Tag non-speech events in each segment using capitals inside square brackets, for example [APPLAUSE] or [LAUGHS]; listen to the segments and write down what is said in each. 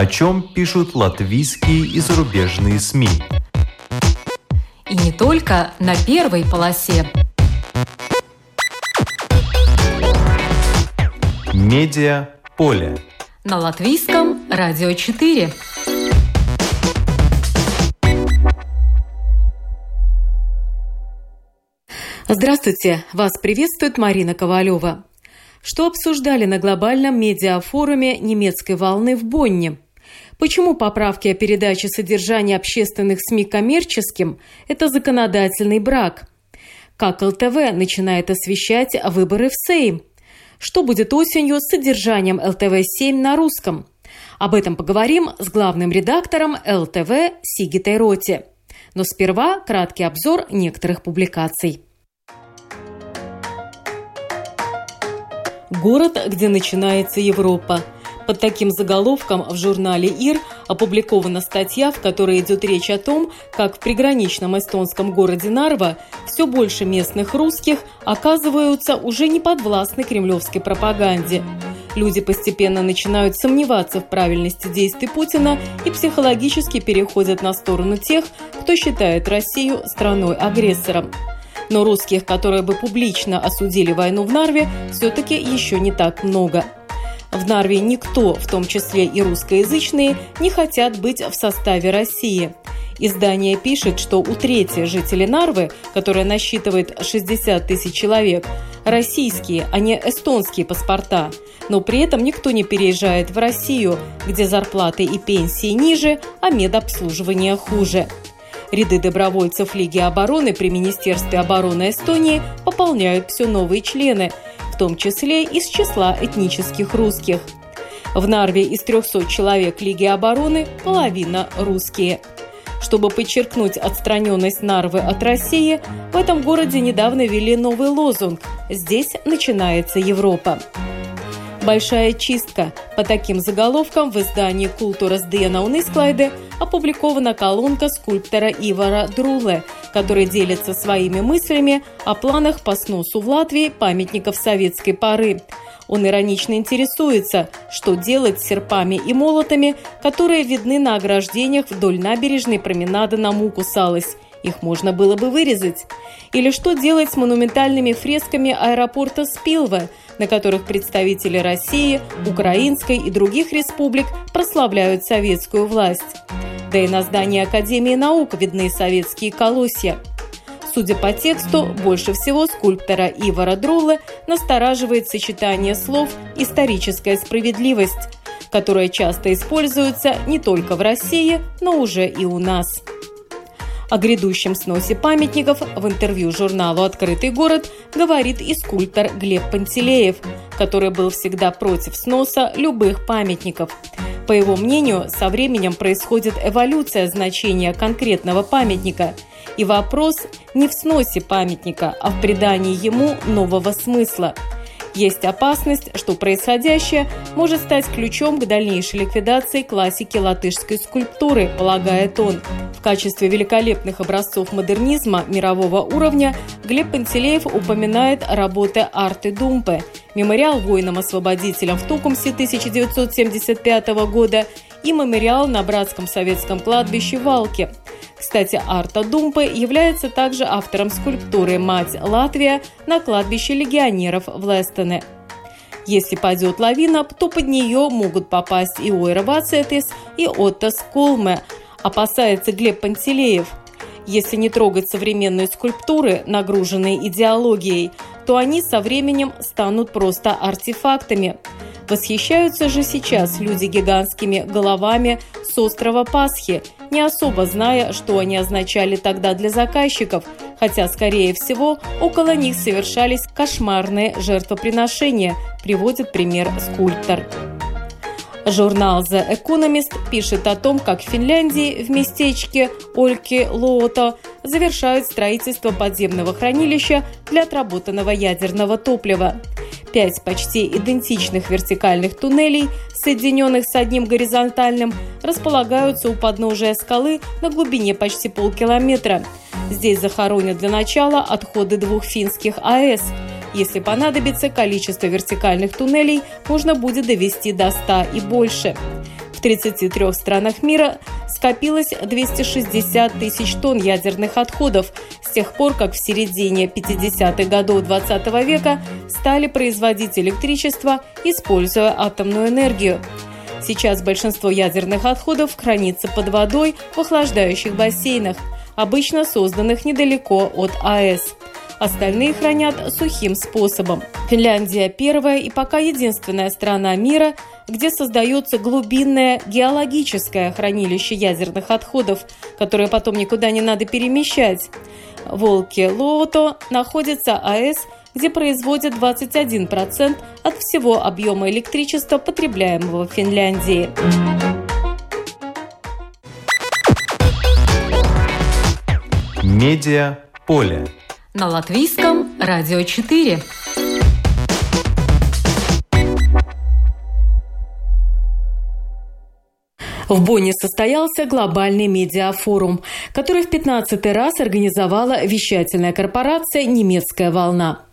о чем пишут латвийские и зарубежные СМИ. И не только на первой полосе. Медиа поле. На латвийском радио 4. Здравствуйте! Вас приветствует Марина Ковалева. Что обсуждали на глобальном медиафоруме немецкой волны в Бонне? Почему поправки о передаче содержания общественных СМИ коммерческим – это законодательный брак? Как ЛТВ начинает освещать выборы в Сейм? Что будет осенью с содержанием ЛТВ-7 на русском? Об этом поговорим с главным редактором ЛТВ Сигитой Роти. Но сперва краткий обзор некоторых публикаций. Город, где начинается Европа. Под таким заголовком в журнале «Ир» опубликована статья, в которой идет речь о том, как в приграничном эстонском городе Нарва все больше местных русских оказываются уже не подвластны кремлевской пропаганде. Люди постепенно начинают сомневаться в правильности действий Путина и психологически переходят на сторону тех, кто считает Россию страной-агрессором. Но русских, которые бы публично осудили войну в Нарве, все-таки еще не так много. В Нарве никто, в том числе и русскоязычные, не хотят быть в составе России. Издание пишет, что у трети жителей Нарвы, которая насчитывает 60 тысяч человек, российские, а не эстонские паспорта. Но при этом никто не переезжает в Россию, где зарплаты и пенсии ниже, а медобслуживание хуже. Ряды добровольцев Лиги обороны при Министерстве обороны Эстонии пополняют все новые члены, том числе из числа этнических русских. В Нарве из 300 человек Лиги обороны половина русские. Чтобы подчеркнуть отстраненность Нарвы от России, в этом городе недавно ввели новый лозунг «Здесь начинается Европа». «Большая чистка». По таким заголовкам в издании «Культура Сдена Унисклайде» опубликована колонка скульптора Ивара Друле, который делится своими мыслями о планах по сносу в Латвии памятников советской поры. Он иронично интересуется, что делать с серпами и молотами, которые видны на ограждениях вдоль набережной променада на Мукусалось. Их можно было бы вырезать. Или что делать с монументальными фресками аэропорта Спилве, на которых представители России, украинской и других республик прославляют советскую власть. Да и на здании Академии наук видны советские колосья. Судя по тексту, больше всего скульптора Ивара Друлы настораживает сочетание слов «историческая справедливость», которое часто используется не только в России, но уже и у нас. О грядущем сносе памятников в интервью журналу «Открытый город» говорит и скульптор Глеб Пантелеев, который был всегда против сноса любых памятников. По его мнению, со временем происходит эволюция значения конкретного памятника. И вопрос не в сносе памятника, а в придании ему нового смысла – есть опасность, что происходящее может стать ключом к дальнейшей ликвидации классики латышской скульптуры, полагает он. В качестве великолепных образцов модернизма мирового уровня Глеб Пантелеев упоминает работы Арты Думпе, мемориал воинам-освободителям в Тукумсе 1975 года и мемориал на братском советском кладбище Валке. Кстати, Арта Думпе является также автором скульптуры «Мать Латвия» на кладбище легионеров в Лестоне. Если пойдет лавина, то под нее могут попасть и Ойра Вацетис, и Отто Сколме, опасается Глеб Пантелеев. Если не трогать современные скульптуры, нагруженные идеологией, то они со временем станут просто артефактами. Восхищаются же сейчас люди гигантскими головами с острова Пасхи – не особо зная, что они означали тогда для заказчиков, хотя, скорее всего, около них совершались кошмарные жертвоприношения, приводит пример скульптор. Журнал The Economist пишет о том, как в Финляндии в местечке Ольки Лоото завершают строительство подземного хранилища для отработанного ядерного топлива. Пять почти идентичных вертикальных туннелей, соединенных с одним горизонтальным, располагаются у подножия скалы на глубине почти полкилометра. Здесь захоронят для начала отходы двух финских АЭС. Если понадобится, количество вертикальных туннелей можно будет довести до 100 и больше. В 33 странах мира скопилось 260 тысяч тонн ядерных отходов с тех пор, как в середине 50-х годов 20 века стали производить электричество, используя атомную энергию. Сейчас большинство ядерных отходов хранится под водой в охлаждающих бассейнах, обычно созданных недалеко от АЭС. Остальные хранят сухим способом. Финляндия – первая и пока единственная страна мира, где создается глубинное геологическое хранилище ядерных отходов, которое потом никуда не надо перемещать. Волки Лоото находится АЭС – где производят 21% от всего объема электричества, потребляемого в Финляндии. Медиа поле. На латвийском радио 4. В Бонне состоялся глобальный медиафорум, который в 15 раз организовала вещательная корпорация «Немецкая волна».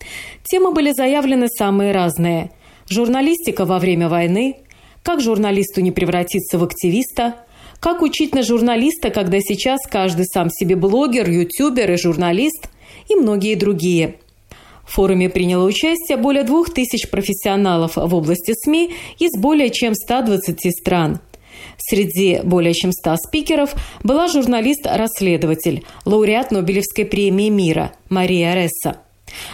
Темы были заявлены самые разные. Журналистика во время войны, как журналисту не превратиться в активиста, как учить на журналиста, когда сейчас каждый сам себе блогер, ютубер и журналист, и многие другие – в форуме приняло участие более двух тысяч профессионалов в области СМИ из более чем 120 стран. Среди более чем 100 спикеров была журналист-расследователь, лауреат Нобелевской премии мира Мария Ресса.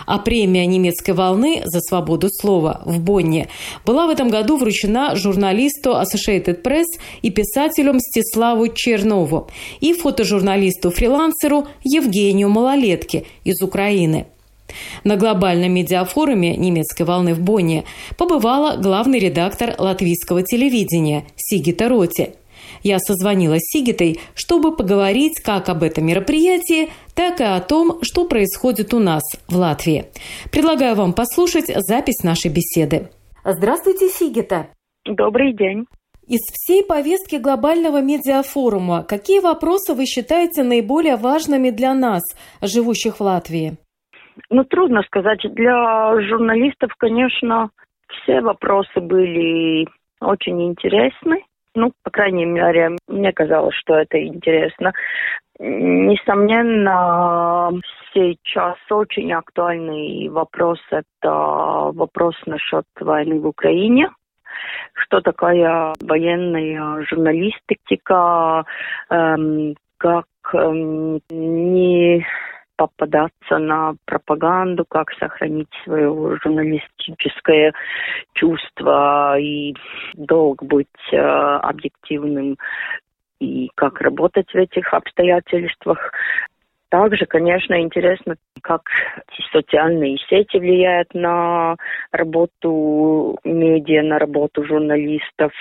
А премия немецкой волны за свободу слова в Бонне была в этом году вручена журналисту Associated Press и писателю Мстиславу Чернову и фотожурналисту-фрилансеру Евгению Малолетке из Украины – на глобальном медиафоруме немецкой волны в Бонне побывала главный редактор латвийского телевидения Сигита Роти. Я созвонила с Сигитой, чтобы поговорить как об этом мероприятии, так и о том, что происходит у нас в Латвии. Предлагаю вам послушать запись нашей беседы. Здравствуйте, Сигита. Добрый день. Из всей повестки глобального медиафорума какие вопросы вы считаете наиболее важными для нас, живущих в Латвии? Ну, трудно сказать. Для журналистов, конечно, все вопросы были очень интересны. Ну, по крайней мере, мне казалось, что это интересно. Несомненно, сейчас очень актуальный вопрос – это вопрос насчет войны в Украине. Что такое военная журналистика, эм, как эм, не попадаться на пропаганду, как сохранить свое журналистическое чувство и долг быть э, объективным и как работать в этих обстоятельствах. Также, конечно, интересно, как социальные сети влияют на работу медиа, на работу журналистов.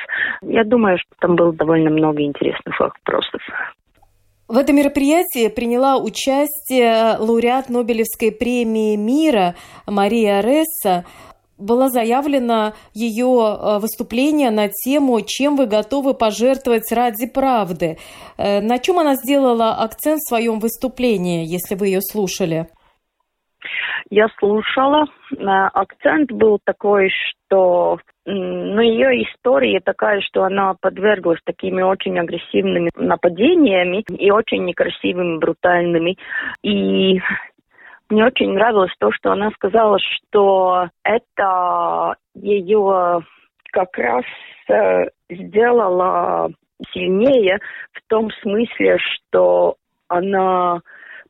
Я думаю, что там было довольно много интересных вопросов. В этом мероприятии приняла участие лауреат Нобелевской премии мира Мария Ресса. Было заявлено ее э, выступление на тему «Чем вы готовы пожертвовать ради правды?». Э, на чем она сделала акцент в своем выступлении, если вы ее слушали? Я слушала. Э, акцент был такой, что но ее история такая, что она подверглась такими очень агрессивными нападениями и очень некрасивыми, брутальными. И мне очень нравилось то, что она сказала, что это ее как раз э, сделало сильнее в том смысле, что она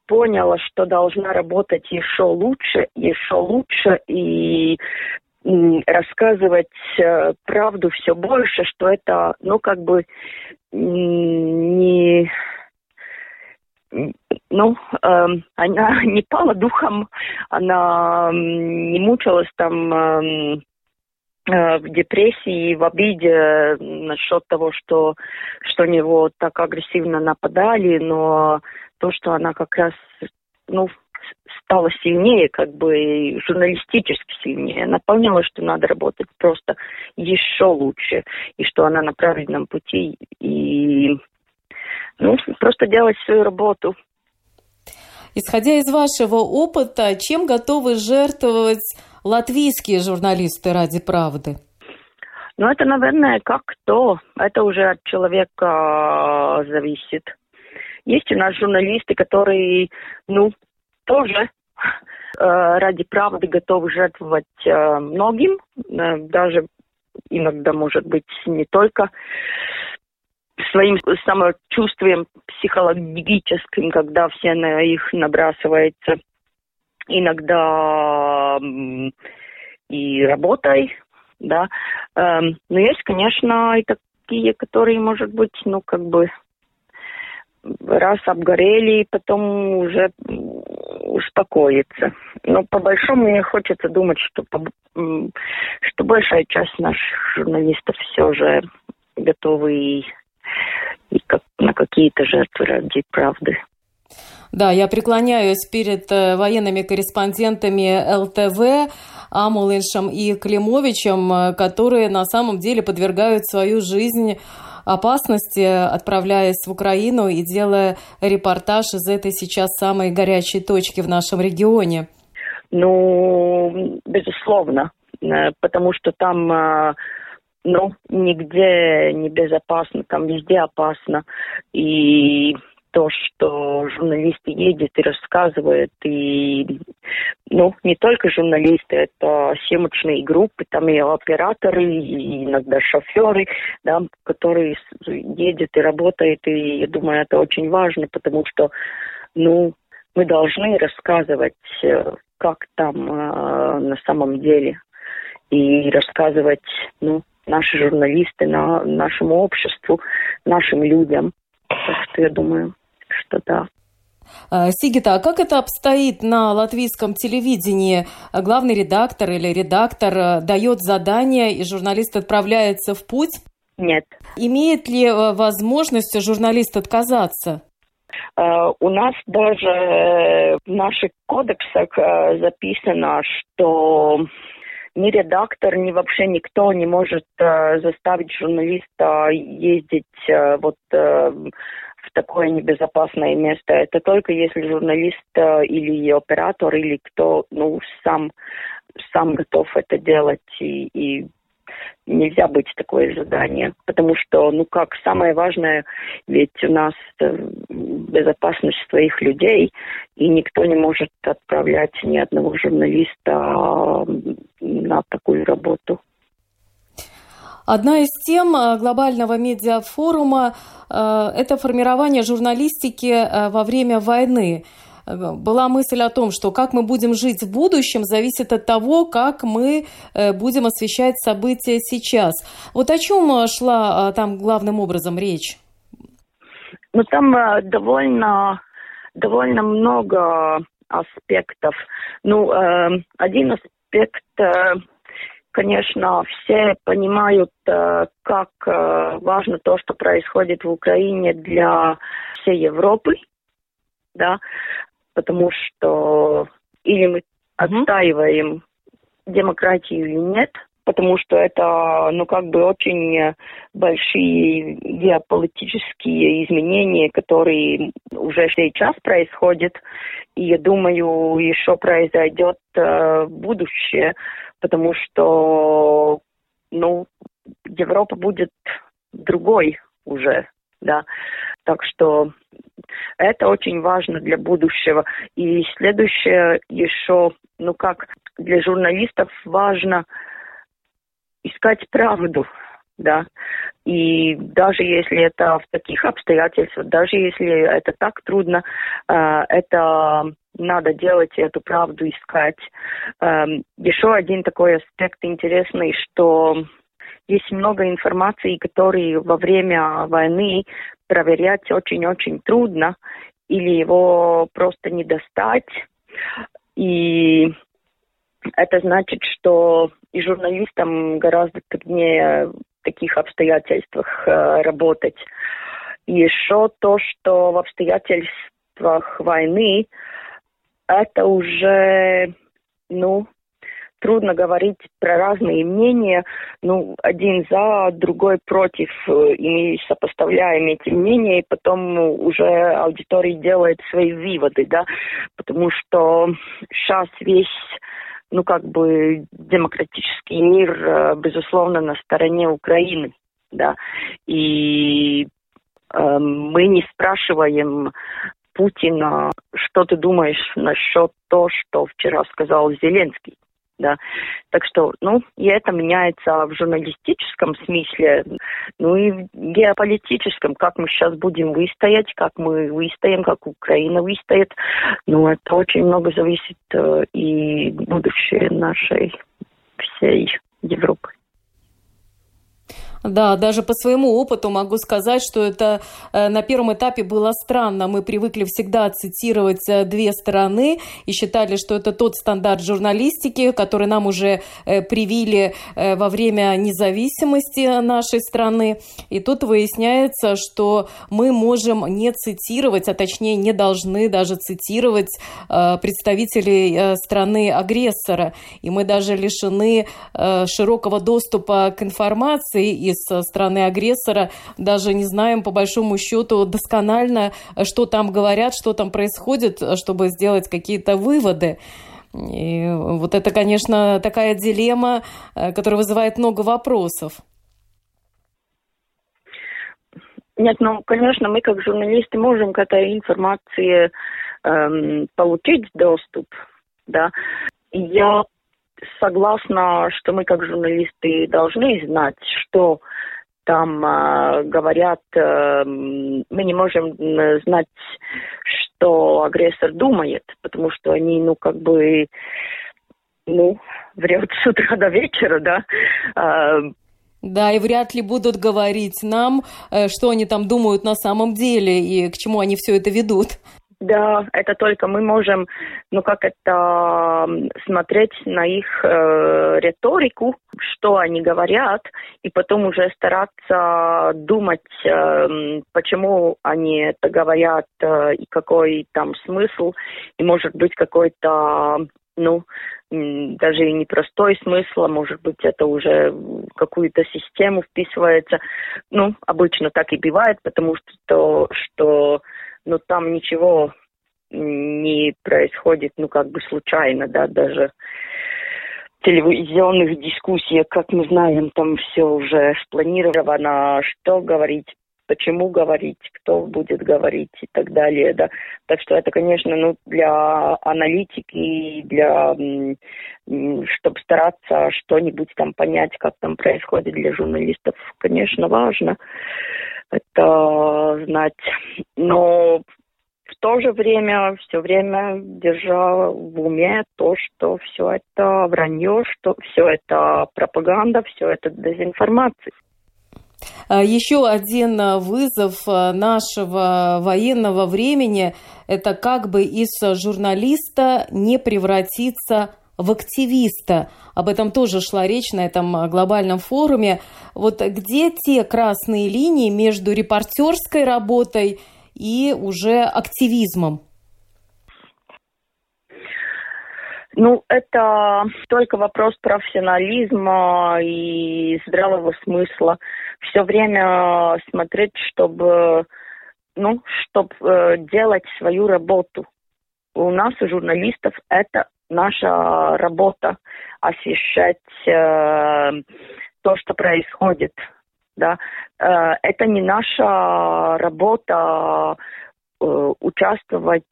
поняла, что должна работать еще лучше, еще лучше, и рассказывать э, правду все больше, что это, ну, как бы не ну, э, она [LAUGHS] не пала духом, она не мучилась там э, в депрессии, в обиде насчет того, что, что него так агрессивно нападали, но то, что она как раз ну, стала сильнее, как бы журналистически сильнее. Она поняла, что надо работать просто еще лучше, и что она на правильном пути, и ну, просто делать свою работу. Исходя из вашего опыта, чем готовы жертвовать латвийские журналисты ради правды? Ну, это, наверное, как кто. Это уже от человека зависит. Есть у нас журналисты, которые, ну, тоже ради правды готовы жертвовать многим, даже иногда, может быть, не только своим самочувствием психологическим, когда все на их набрасывается. Иногда и работой, да. Эм, но есть, конечно, и такие, которые, может быть, ну, как бы раз обгорели, и потом уже успокоиться. Но по большому мне хочется думать, что, по, что большая часть наших журналистов все же готовы и, как, на какие-то жертвы ради правды. Да, я преклоняюсь перед э, военными корреспондентами ЛТВ, Амулиншем и Климовичем, э, которые на самом деле подвергают свою жизнь опасности, отправляясь в Украину и делая репортаж из этой сейчас самой горячей точки в нашем регионе? Ну, безусловно, э, потому что там ну, нигде не безопасно, там везде опасно. И то, что журналисты едет и рассказывают, и, ну, не только журналисты, это съемочные группы, там и операторы, и иногда шоферы, да, которые едет и работают, и я думаю, это очень важно, потому что, ну, мы должны рассказывать, э, как там э, на самом деле, и рассказывать, ну, наши журналисты, на, нашему обществу, нашим людям. Так что я думаю, что да. А, Сигита, а как это обстоит на латвийском телевидении? Главный редактор или редактор э, дает задание, и журналист отправляется в путь? Нет. Имеет ли э, возможность журналист отказаться? Uh, у нас даже в наших кодексах записано, что ни редактор, ни вообще никто не может uh, заставить журналиста ездить вот в такое небезопасное место. Это только если журналист э, или оператор, или кто ну, сам, сам готов это делать. И, и нельзя быть такое задание. Потому что, ну как, самое важное, ведь у нас э, безопасность своих людей, и никто не может отправлять ни одного журналиста на такую работу. Одна из тем э, глобального медиафорума э, – это формирование журналистики во время войны. Была мысль о том, что как мы будем жить в будущем, зависит от того, как мы будем освещать события сейчас. Вот о чем шла там главным образом речь? Ну, там довольно, довольно много аспектов. Ну, один аспект Конечно, все понимают, э, как э, важно то, что происходит в Украине для всей Европы, да, потому что или мы отстаиваем демократию или нет, потому что это, ну, как бы очень большие геополитические изменения, которые уже сейчас происходят, и я думаю, еще произойдет э, будущее потому что, ну, Европа будет другой уже, да. Так что это очень важно для будущего. И следующее еще, ну как, для журналистов важно искать правду, да. И даже если это в таких обстоятельствах, даже если это так трудно, э, это надо делать эту правду искать. Эм, еще один такой аспект интересный, что есть много информации, которые во время войны проверять очень-очень трудно, или его просто не достать. И это значит, что и журналистам гораздо труднее в таких обстоятельствах э, работать. И еще то, что в обстоятельствах войны это уже, ну, трудно говорить про разные мнения, ну, один за, другой против, и сопоставляем эти мнения, и потом уже аудитория делает свои выводы, да, потому что сейчас весь ну, как бы демократический мир, безусловно, на стороне Украины, да, и э, мы не спрашиваем Путина, что ты думаешь насчет того, что вчера сказал Зеленский да. Так что, ну, и это меняется в журналистическом смысле, ну и в геополитическом, как мы сейчас будем выстоять, как мы выстоим, как Украина выстоит. Ну, это очень много зависит э, и будущее нашей всей Европы. Да, даже по своему опыту могу сказать, что это э, на первом этапе было странно. Мы привыкли всегда цитировать э, две стороны и считали, что это тот стандарт журналистики, который нам уже э, привили во время независимости нашей страны. И тут выясняется, что мы можем не цитировать, а точнее не должны даже цитировать представителей страны-агрессора. И мы даже лишены широкого доступа к информации и из страны агрессора, даже не знаем по большому счету досконально, что там говорят, что там происходит, чтобы сделать какие-то выводы. И вот это, конечно, такая дилемма, э, которая вызывает много вопросов. Нет, ну, конечно, мы как журналисты можем к этой информации эм, получить доступ, да. Я согласна, что мы как журналисты должны знать, что там э, говорят, э, мы не можем знать, что агрессор думает, потому что они, ну, как бы, ну, врет с утра до вечера, да. Э, да, и вряд ли будут говорить нам, э, что они там думают на самом деле и к чему они все это ведут. Да, это только мы можем, ну как это, смотреть на их э, риторику, что они говорят, и потом уже стараться думать, э, почему они это говорят э, и какой там смысл, и может быть какой-то ну, даже и непростой смысл, а может быть, это уже какую-то систему вписывается. Ну, обычно так и бывает, потому что, то, что но там ничего не происходит, ну, как бы случайно, да, даже телевизионных дискуссиях, как мы знаем, там все уже спланировано, что говорить, почему говорить, кто будет говорить и так далее, да. Так что это, конечно, ну, для аналитики, для, чтобы стараться что-нибудь там понять, как там происходит для журналистов, конечно, важно это знать. Но в то же время все время держал в уме то, что все это вранье, что все это пропаганда, все это дезинформация. А, Еще один а, вызов а, нашего военного времени – это как бы из журналиста не превратиться в активиста. Об этом тоже шла речь на этом глобальном форуме. Вот где те красные линии между репортерской работой и уже активизмом? Ну, это только вопрос профессионализма и здравого смысла. Все время смотреть, чтобы, ну, чтобы э, делать свою работу. У нас, у журналистов, это наша работа освещать э, то, что происходит. Да? Э, это не наша работа э, участвовать,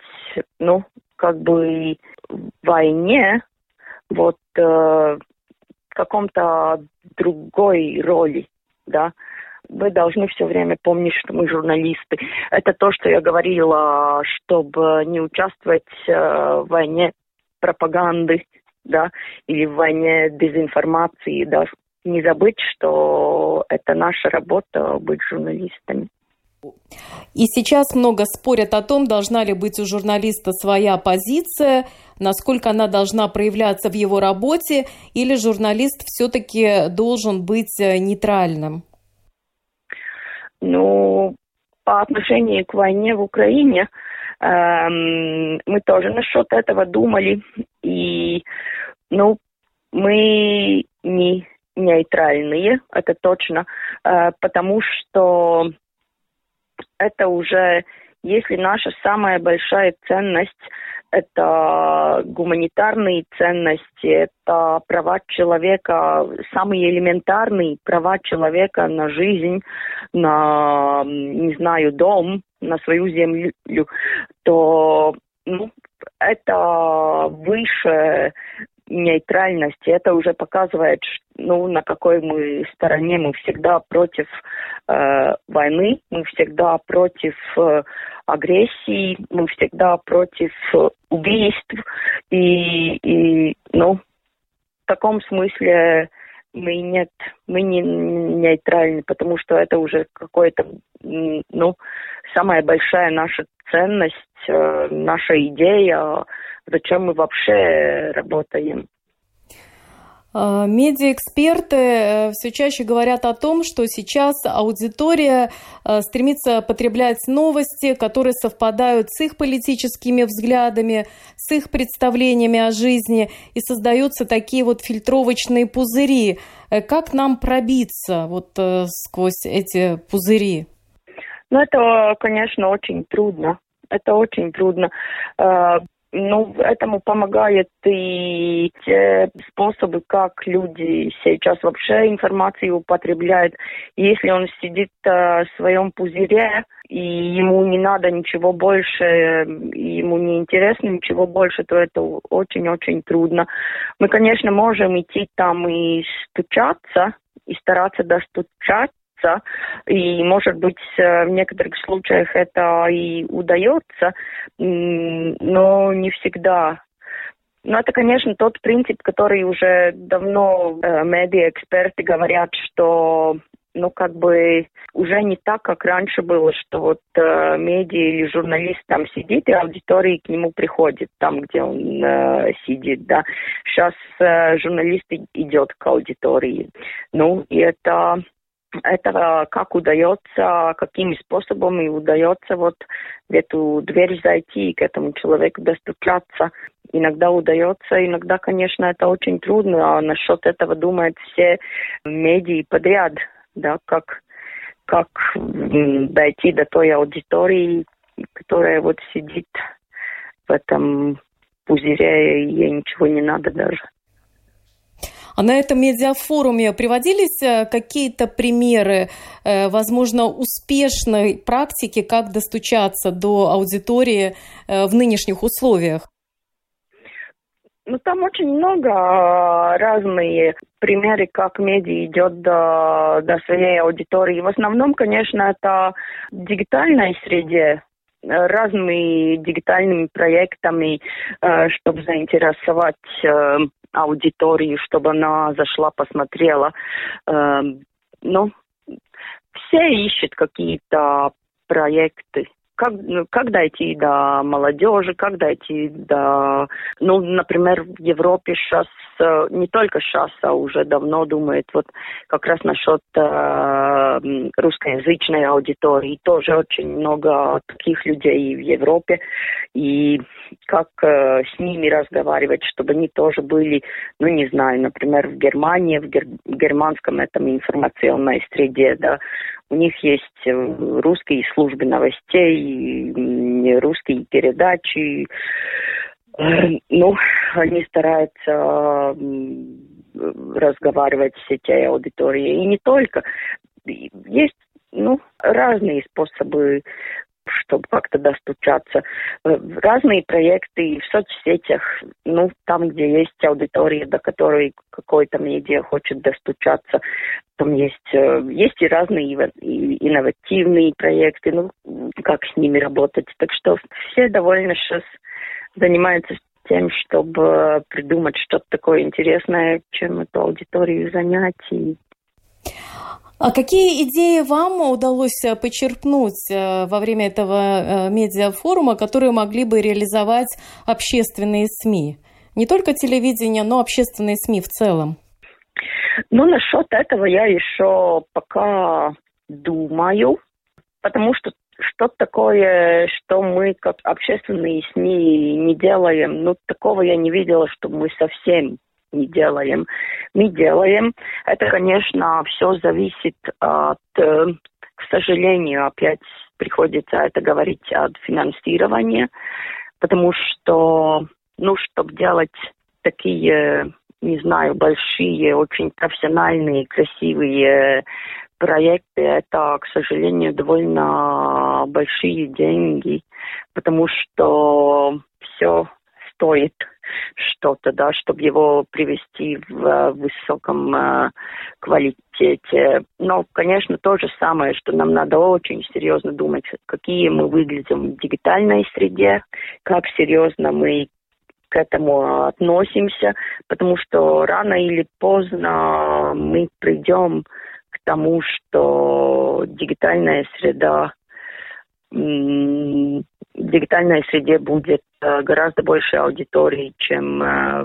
ну, как бы в войне, вот э, в каком-то другой роли, да. Вы должны все время помнить, что мы журналисты. Это то, что я говорила, чтобы не участвовать в войне пропаганды, да, или в войне дезинформации, да, не забыть, что это наша работа быть журналистами. И сейчас много спорят о том, должна ли быть у журналиста своя позиция, насколько она должна проявляться в его работе, или журналист все-таки должен быть э, нейтральным? Ну, по отношению к войне в Украине эм, мы тоже насчет этого думали. И, ну, мы не нейтральные, это точно, э, потому что это уже, если наша самая большая ценность, это гуманитарные ценности, это права человека, самые элементарные права человека на жизнь, на, не знаю, дом, на свою землю, то ну, это выше нейтральности. Это уже показывает, ну, на какой мы стороне. Мы всегда против э, войны, мы всегда против э, агрессии, мы всегда против убийств. И, и ну, в таком смысле мы нет, мы не нейтральны, потому что это уже какое-то, ну, самая большая наша ценность, э, наша идея, зачем мы вообще работаем. А, медиаэксперты э, все чаще говорят о том, что сейчас аудитория э, стремится потреблять новости, которые совпадают с их политическими взглядами, с их представлениями о жизни, и создаются такие вот фильтровочные пузыри. Э, как нам пробиться вот сквозь эти пузыри? Ну, это, конечно, очень трудно. Это очень трудно. Ну, этому помогает и те способы, как люди сейчас вообще информацию употребляют. Если он сидит э, в своем пузыре, и ему не надо ничего больше, ему не интересно ничего больше, то это очень-очень трудно. Мы, конечно, можем идти там и стучаться, и стараться достучать удается, и, может быть, э, в некоторых случаях это и удается, но не всегда. Но это, конечно, тот принцип, который уже давно э, медиа-эксперты говорят, что ну, как бы уже не так, как раньше было, что вот э, медиа или журналист там сидит, и аудитория к нему приходит там, где он э, сидит, да. Сейчас э, журналист идет к аудитории. Ну, и это это как удается, какими способами удается вот в эту дверь зайти и к этому человеку достучаться. Иногда удается, иногда, конечно, это очень трудно, а насчет этого думают все медии подряд, да, как, как дойти до той аудитории, которая вот сидит в этом пузыре, и ей ничего не надо даже. А на этом медиафоруме приводились э, какие-то примеры, э, возможно, успешной практики, как достучаться до аудитории э, в нынешних условиях? Ну, там очень много а, разные примеры, как медиа идет до, до своей аудитории. В основном, конечно, это в дигитальной среде, разными дигитальными проектами, чтобы заинтересовать аудитории, чтобы она зашла, посмотрела. Э, ну, все ищут какие-то проекты как, ну, как дойти до молодежи, как дойти до... Ну, например, в Европе сейчас, не только сейчас, а уже давно думает вот как раз насчет э, русскоязычной аудитории. Тоже очень много таких людей в Европе. И как э, с ними разговаривать, чтобы они тоже были, ну, не знаю, например, в Германии, в гер- германском этом информационной среде, да, у них есть э, русские службы новостей, русские передачи. Э, ну, они стараются разговаривать с этой аудиторией. И не только. Есть ну, разные способы чтобы как-то достучаться. Э, разные проекты в соцсетях, ну, там, где есть аудитория, до которой какой-то медиа хочет достучаться, там есть, э, есть и разные инновативные проекты, ну, как с ними работать. Так что все довольно сейчас занимаются тем, чтобы придумать что-то такое интересное, чем эту аудиторию занять и а какие идеи вам удалось э, почерпнуть э, во время этого э, медиафорума, которые могли бы реализовать общественные СМИ? Не только телевидение, но общественные СМИ в целом. Ну, насчет этого я еще пока думаю, потому что что такое, что мы как общественные СМИ не делаем, ну, такого я не видела, что мы совсем не делаем. Мы делаем. Это, конечно, все зависит от, э, к сожалению, опять приходится это говорить от финансирования. потому что, ну, чтобы делать такие, не знаю, большие, очень профессиональные, красивые проекты, это, к сожалению, довольно большие деньги, потому что все стоит что-то, да, чтобы его привести в высоком э, квалитете. Но, конечно, то же самое, что нам надо очень серьезно думать, какие мы выглядим в дигитальной среде, как серьезно мы к этому относимся, потому что рано или поздно мы придем тому, что дигитальная среда в дигитальной среде будет э, гораздо больше аудитории, чем э,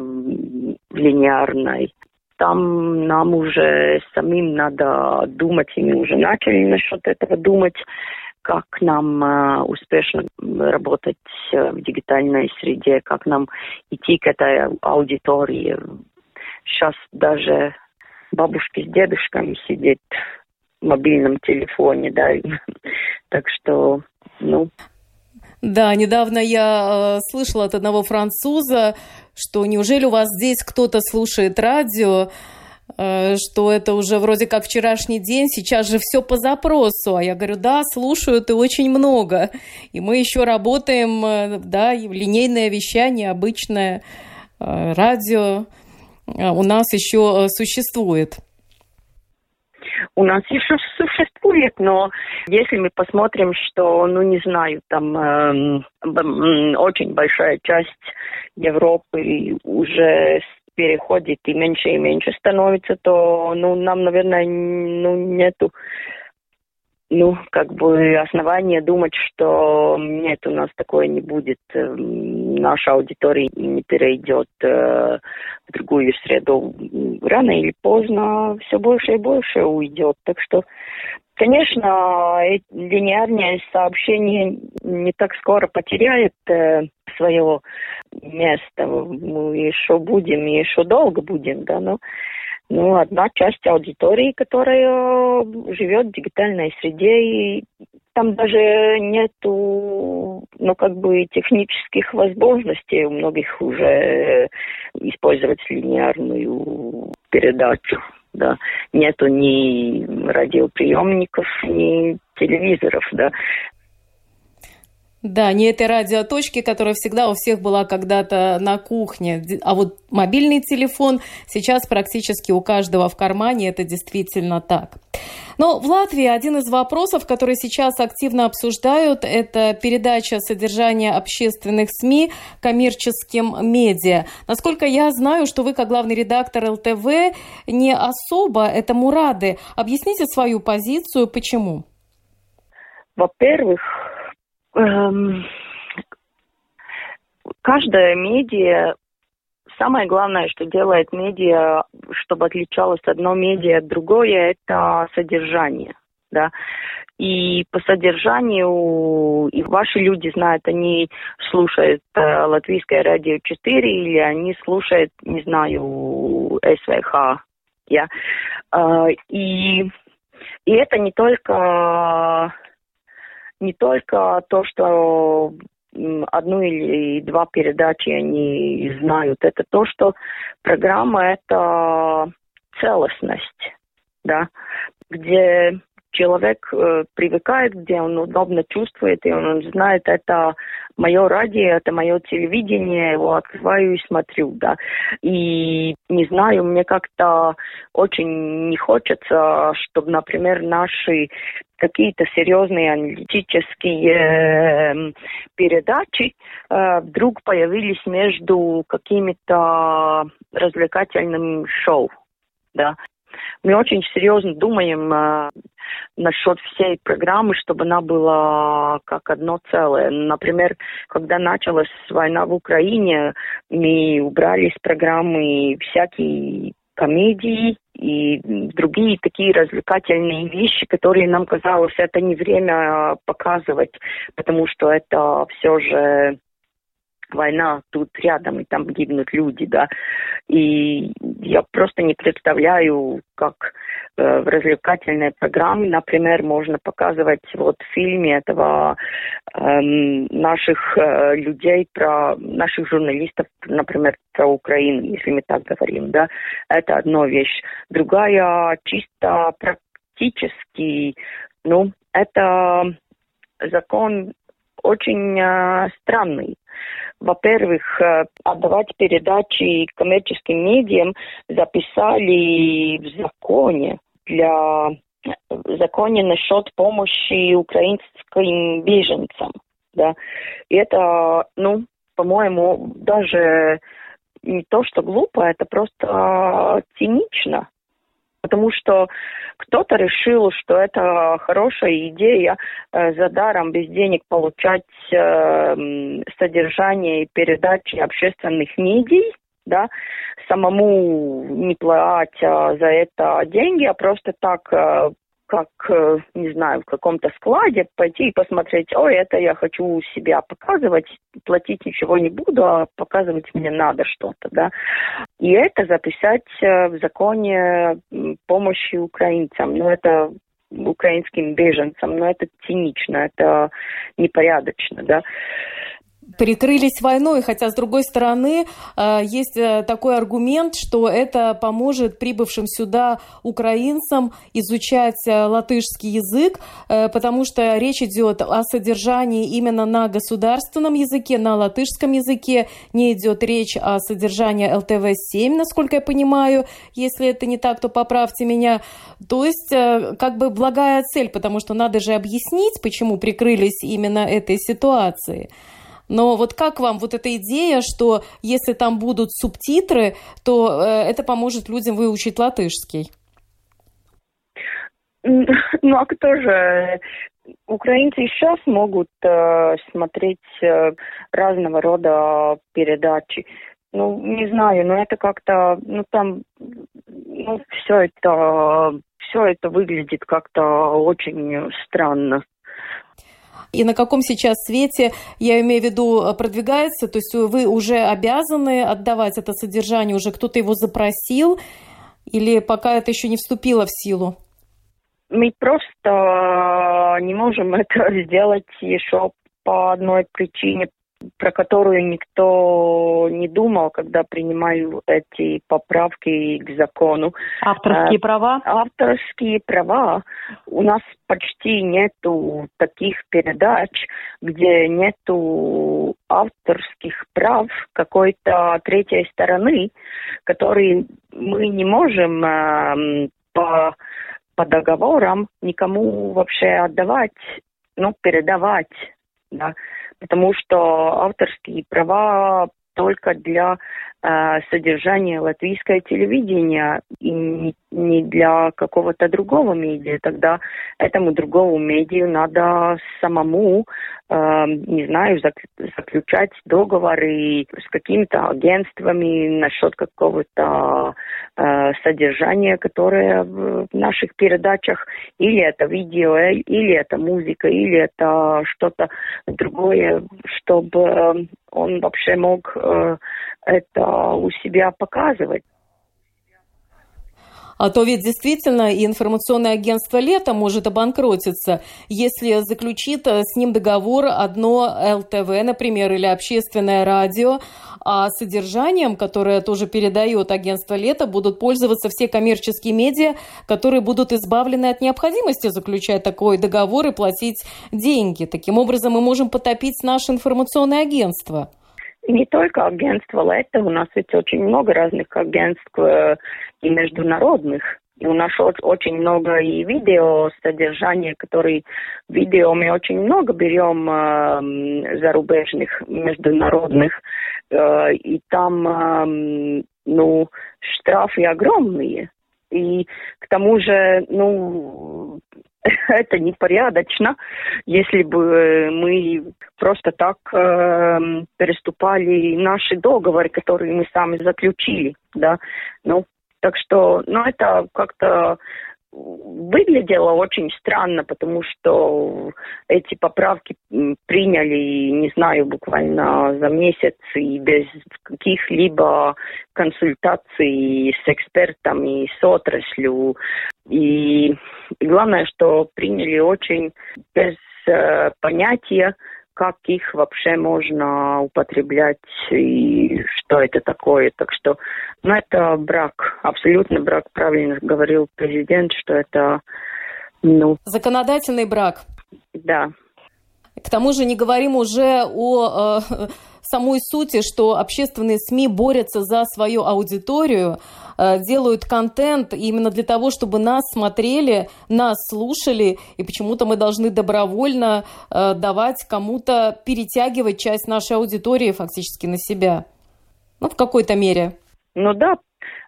в линейной. Там нам уже самим надо думать, и мы уже начали насчет этого думать, как нам э, успешно работать в дигитальной среде, как нам идти к этой аудитории. Сейчас даже бабушки с дедушками сидят в мобильном телефоне, да, [LAUGHS] так что ну. Да, недавно я э, слышала от одного француза, что неужели у вас здесь кто-то слушает радио, э, что это уже вроде как вчерашний день, сейчас же все по запросу. А я говорю, да, слушают и очень много. И мы еще работаем, э, да, линейное вещание, обычное э, радио у нас еще э, существует. У нас еще существует, но если мы посмотрим, что, ну не знаю, там э, очень большая часть Европы уже переходит и меньше и меньше становится, то ну, нам, наверное, ну, нету ну, как бы основания думать, что нет, у нас такое не будет, эм, наша аудитория не перейдет э, в другую среду. Рано или поздно все больше и больше уйдет. Так что, конечно, линейное сообщение не так скоро потеряет э, свое место. Мы еще будем, еще долго будем, да, но ну, одна часть аудитории, которая живет в дигитальной среде, и там даже нету, ну, как бы технических возможностей у многих уже использовать линейную передачу. Да. Нету ни радиоприемников, ни телевизоров, да. Да, не этой радиоточки, которая всегда у всех была когда-то на кухне. А вот мобильный телефон сейчас практически у каждого в кармане, это действительно так. Но в Латвии один из вопросов, который сейчас активно обсуждают, это передача содержания общественных СМИ коммерческим медиа. Насколько я знаю, что вы, как главный редактор ЛТВ, не особо этому рады. Объясните свою позицию, почему? Во-первых, эм, каждая медиа, самое главное, что делает медиа, чтобы отличалось одно медиа от другое, это содержание. Да? И по содержанию, и ваши люди знают, они слушают э, Латвийское радио 4 или они слушают, не знаю, СВХ. Yeah? Э, и, и это не только не только то, что одну или два передачи они знают. Это то, что программа – это целостность, да, где человек э, привыкает, где он удобно чувствует, и он знает, это мое радио, это мое телевидение, его открываю и смотрю, да. И не знаю, мне как-то очень не хочется, чтобы, например, наши какие-то серьезные аналитические э, передачи э, вдруг появились между какими-то развлекательными шоу, да. Мы очень серьезно думаем э, насчет всей программы, чтобы она была как одно целое. Например, когда началась война в Украине, мы убрали из программы всякие комедии и другие такие развлекательные вещи, которые нам казалось, это не время показывать, потому что это все же война тут рядом, и там гибнут люди, да. И я просто не представляю, как э, в развлекательной программе, например, можно показывать вот в фильме этого э, наших э, людей про наших журналистов, например, про Украину, если мы так говорим, да. Это одна вещь. Другая чисто практически, ну, это закон очень э, странный. Во-первых, э, отдавать передачи коммерческим медиам записали в законе для в законе насчет помощи украинским беженцам. Да. И это, ну, по-моему, даже не то, что глупо, это просто цинично потому что кто-то решил, что это хорошая идея э, за даром без денег получать э, содержание и передачи общественных медий, да, самому не платя за это деньги, а просто так э, как, э, не знаю, в каком-то складе пойти и посмотреть, ой, это я хочу себя показывать, платить ничего не буду, а показывать мне надо что-то, да. И это записать э, в законе помощи украинцам. Ну, это украинским беженцам, но это цинично, это непорядочно, да прикрылись войной, хотя, с другой стороны, э, есть э, такой аргумент, что это поможет прибывшим сюда украинцам изучать э, латышский язык, потому что речь идет о содержании именно на государственном языке, на латышском языке, не идет речь о содержании ЛТВ-7, насколько я понимаю, если это не так, то поправьте меня. То есть, как бы благая цель, потому что надо же объяснить, почему прикрылись именно этой ситуацией. Но вот как вам вот эта идея, что если там будут субтитры, то э, это поможет людям выучить латышский? [LAUGHS] Ну а кто же? Украинцы сейчас могут э, смотреть э, разного рода передачи. Ну, не знаю, но это как-то, ну там, ну все это, все это выглядит как-то очень странно и на каком сейчас свете, я имею в виду, э, продвигается, то есть вы уже обязаны отдавать это содержание, уже кто-то его запросил, или пока это еще не вступило в силу? Мы просто не можем это [LAUGHS] сделать еще по одной причине, про которую никто не думал, когда принимаю эти поправки к закону. Авторские а, права? Авторские права. У нас почти нету таких передач, где нету авторских прав какой-то третьей стороны, которые мы не можем э, по, по договорам никому вообще отдавать, ну, передавать. Да потому что авторские права только для э, содержания латвийского телевидения и не, для какого-то другого медиа. Тогда этому другому медиа надо самому, э, не знаю, заключать договоры с какими-то агентствами насчет какого-то э, содержания, которое в наших передачах или это видео, или это музыка, или это что-то другое, чтобы он вообще мог э, это у себя показывать. А то ведь действительно и информационное агентство «Лето» может обанкротиться, если заключит э, с ним договор одно ЛТВ, например, или общественное радио, а содержанием, которое тоже передает агентство «Лето», будут пользоваться все коммерческие медиа, которые будут избавлены от необходимости заключать такой договор и платить деньги. Таким образом, мы можем потопить наше информационное агентство. Не только агентство Лето, у нас ведь очень много разных агентств э, и международных. И у нас очень много и видео содержания, которые видео мы очень много берем э, зарубежных, международных, э, и там, э, ну, штрафы огромные. И к тому же, ну, [LAUGHS] это непорядочно, если бы мы просто так э, переступали наши договоры, которые мы сами заключили, да. Ну, так что, ну, это как-то выглядело очень странно, потому что эти поправки приняли, не знаю, буквально за месяц и без каких-либо консультаций с экспертами, с отраслью. И главное, что приняли очень без э, понятия, как их вообще можно употреблять и что это такое. Так что, ну, это брак, абсолютно брак, правильно говорил президент, что это, ну... Законодательный брак. Да. К тому же не говорим уже о э, [LAUGHS] самой сути, что общественные СМИ борются за свою аудиторию, делают контент именно для того, чтобы нас смотрели, нас слушали, и почему-то мы должны добровольно э, давать кому-то перетягивать часть нашей аудитории фактически на себя. Ну, в какой-то мере. Ну да,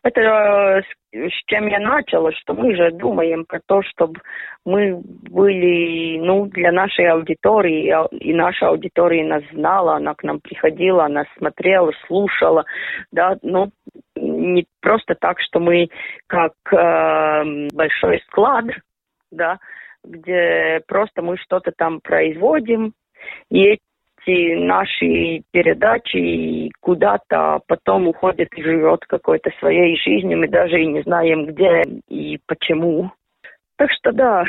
это э, с чем я начала, что мы же думаем про то, чтобы мы были, ну, для нашей аудитории, и наша аудитория нас знала, она к нам приходила, она смотрела, слушала, да, ну, не просто так, что мы как э, большой склад, да, где просто мы что-то там производим, и эти наши передачи куда-то потом уходят и живет какой-то своей жизнью, мы даже и не знаем где и почему. Так что да,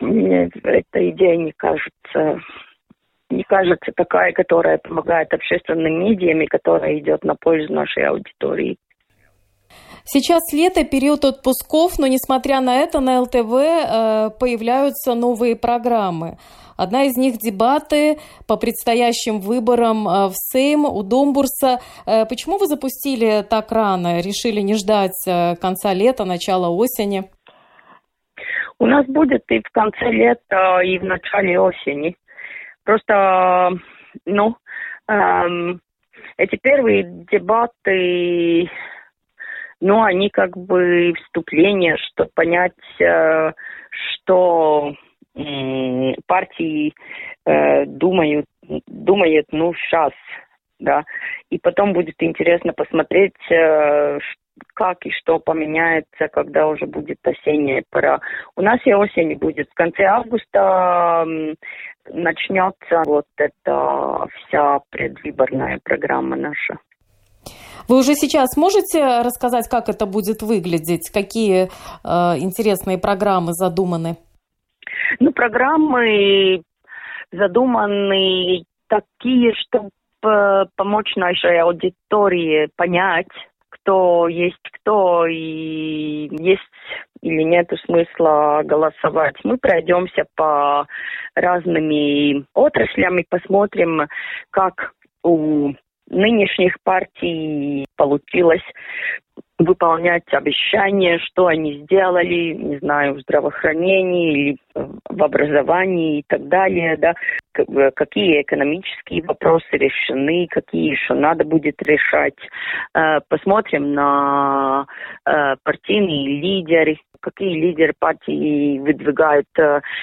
мне эта идея не кажется не кажется такая, которая помогает общественным медиям и которая идет на пользу нашей аудитории. Сейчас лето, период отпусков, но несмотря на это, на ЛТВ э, появляются новые программы. Одна из них – дебаты по предстоящим выборам э, в Сейм у Домбурса. Э, почему вы запустили так рано? Решили не ждать конца лета, начала осени? У нас будет и в конце лета, и в начале осени. Просто, ну, эм, эти первые дебаты ну, они как бы вступление, чтобы понять, э, что партии э, думают, думают, ну, сейчас, да, и потом будет интересно посмотреть, э, как и что поменяется, когда уже будет осенняя пора. У нас и осень будет. В конце августа начнется вот эта вся предвыборная программа наша. Вы уже сейчас можете рассказать, как это будет выглядеть? Какие э, интересные программы задуманы? Ну, программы задуманы такие, чтобы помочь нашей аудитории понять, кто есть кто и есть или нет смысла голосовать. Мы пройдемся по разными и посмотрим, как у нынешних партий получилось выполнять обещания, что они сделали, не знаю, в здравоохранении или в образовании и так далее, да, э, какие экономические вопросы решены, какие еще надо будет решать. Э, посмотрим на э, партийные лидеры, какие лидеры партии выдвигают,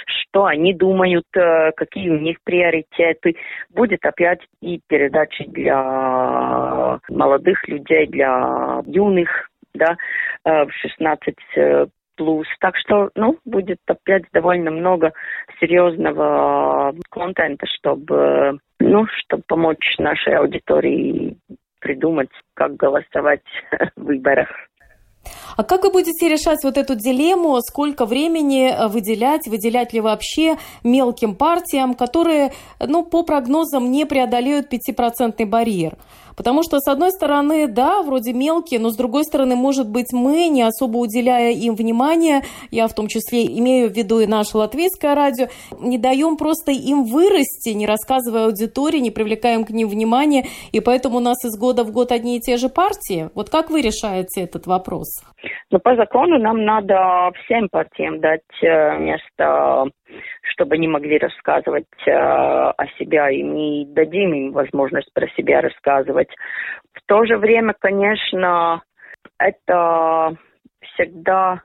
что они думают, какие у них приоритеты. Будет опять и передачи для молодых людей, для юных да, э, в 16 э, плюс. Так что, ну, будет опять довольно много серьезного контента, чтобы, ну, чтобы помочь нашей аудитории придумать, как голосовать [LAUGHS] в выборах. А как вы будете решать вот эту дилемму, сколько времени э, выделять, выделять ли вообще мелким партиям, которые, ну, по прогнозам не преодолеют 5% барьер? Потому что, с одной стороны, да, вроде мелкие, но с другой стороны, может быть, мы, не особо уделяя им внимания, я в том числе имею в виду и наше латвийское радио, не даем просто им вырасти, не рассказывая аудитории, не привлекаем к ним внимания, и поэтому у нас из года в год одни и те же партии. Вот как вы решаете этот вопрос? Ну, по закону нам надо всем партиям дать э, место чтобы они могли рассказывать э, о себе, и мы дадим им возможность про себя рассказывать. В то же время, конечно, это всегда,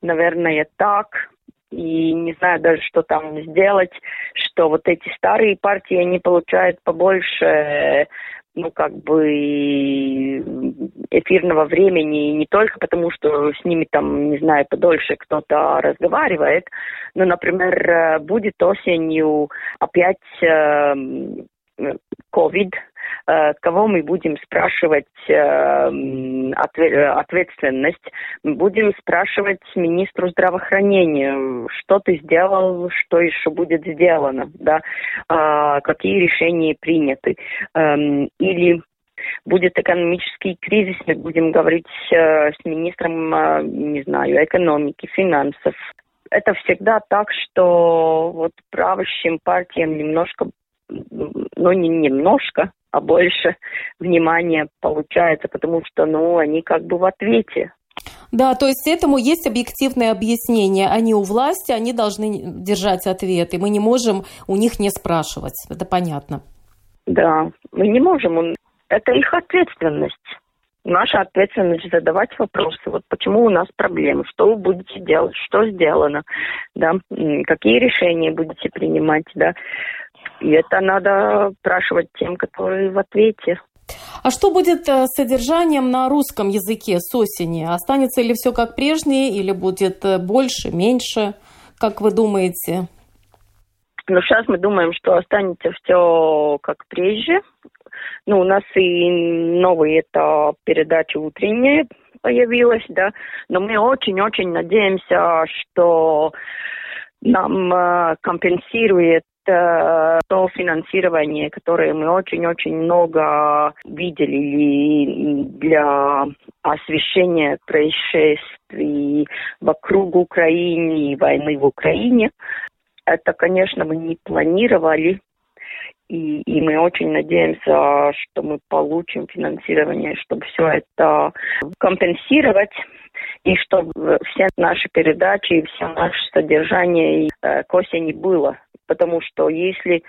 наверное, так, и не знаю даже, что там сделать, что вот эти старые партии, они получают побольше ну, как бы эфирного времени не только потому, что с ними там, не знаю, подольше кто-то разговаривает, но, например, будет осенью опять эм, COVID, э, кого мы будем спрашивать эм, ответственность, мы будем спрашивать министру здравоохранения, что ты сделал, что еще будет сделано, да, а, какие решения приняты. Эм, или будет экономический кризис, мы будем говорить э, с министром, э, не знаю, экономики, финансов. Это всегда так, что вот правящим партиям немножко ну, не немножко, а больше внимания получается, потому что, ну, они как бы в ответе. Да, то есть этому есть объективное объяснение. Они у власти, они должны держать ответ, и мы не можем у них не спрашивать. Это понятно. Да, мы не можем. Это их ответственность. Наша ответственность задавать вопросы. Вот почему у нас проблемы, что вы будете делать, что сделано, да, какие решения будете принимать, да. И это надо спрашивать тем, которые в ответе. А что будет э, с содержанием на русском языке с осени? Останется ли все как прежнее или будет э, больше, меньше? Как вы думаете? Ну, сейчас мы думаем, что останется все как прежде. Ну, у нас и новые это передача утренняя появилась, да, но мы очень-очень надеемся, что нам э, компенсирует э, то финансирование, которое мы очень-очень много видели для освещения происшествий вокруг Украины и войны в Украине. Это, конечно, мы не планировали, и, и мы очень надеемся, что мы получим финансирование, чтобы все это компенсировать и чтобы все наши передачи и все наше содержание э, к осени было потому что если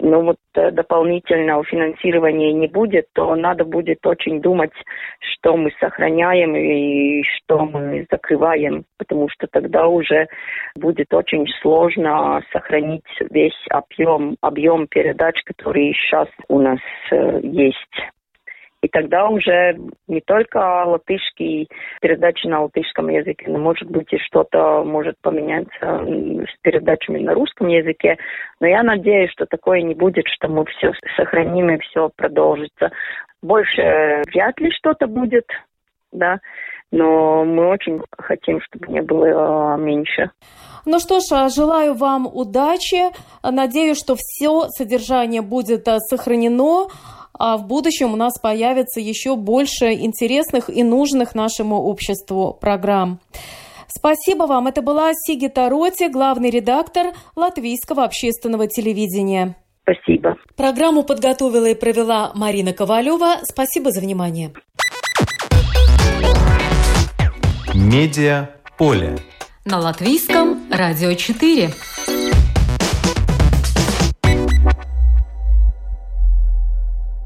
ну, вот, э, дополнительного финансирования не будет, то надо будет очень думать, что мы сохраняем и что мы закрываем, потому что тогда уже будет очень сложно сохранить весь объем, объем передач, которые сейчас у нас э, есть. И тогда уже не только латышский, передачи на латышском языке, но может быть и что-то может поменяться с передачами на русском языке. Но я надеюсь, что такое не будет, что мы все сохраним и все продолжится. Больше вряд ли что-то будет, да, но мы очень хотим, чтобы не было а, меньше. Ну что ж, а, желаю вам удачи. Надеюсь, что все содержание будет а, сохранено а в будущем у нас появится еще больше интересных и нужных нашему обществу программ. Спасибо вам. Это была Сигита Роти, главный редактор Латвийского общественного телевидения. Спасибо. Программу подготовила и провела Марина Ковалева. Спасибо за внимание. Медиа поле. На латвийском радио 4.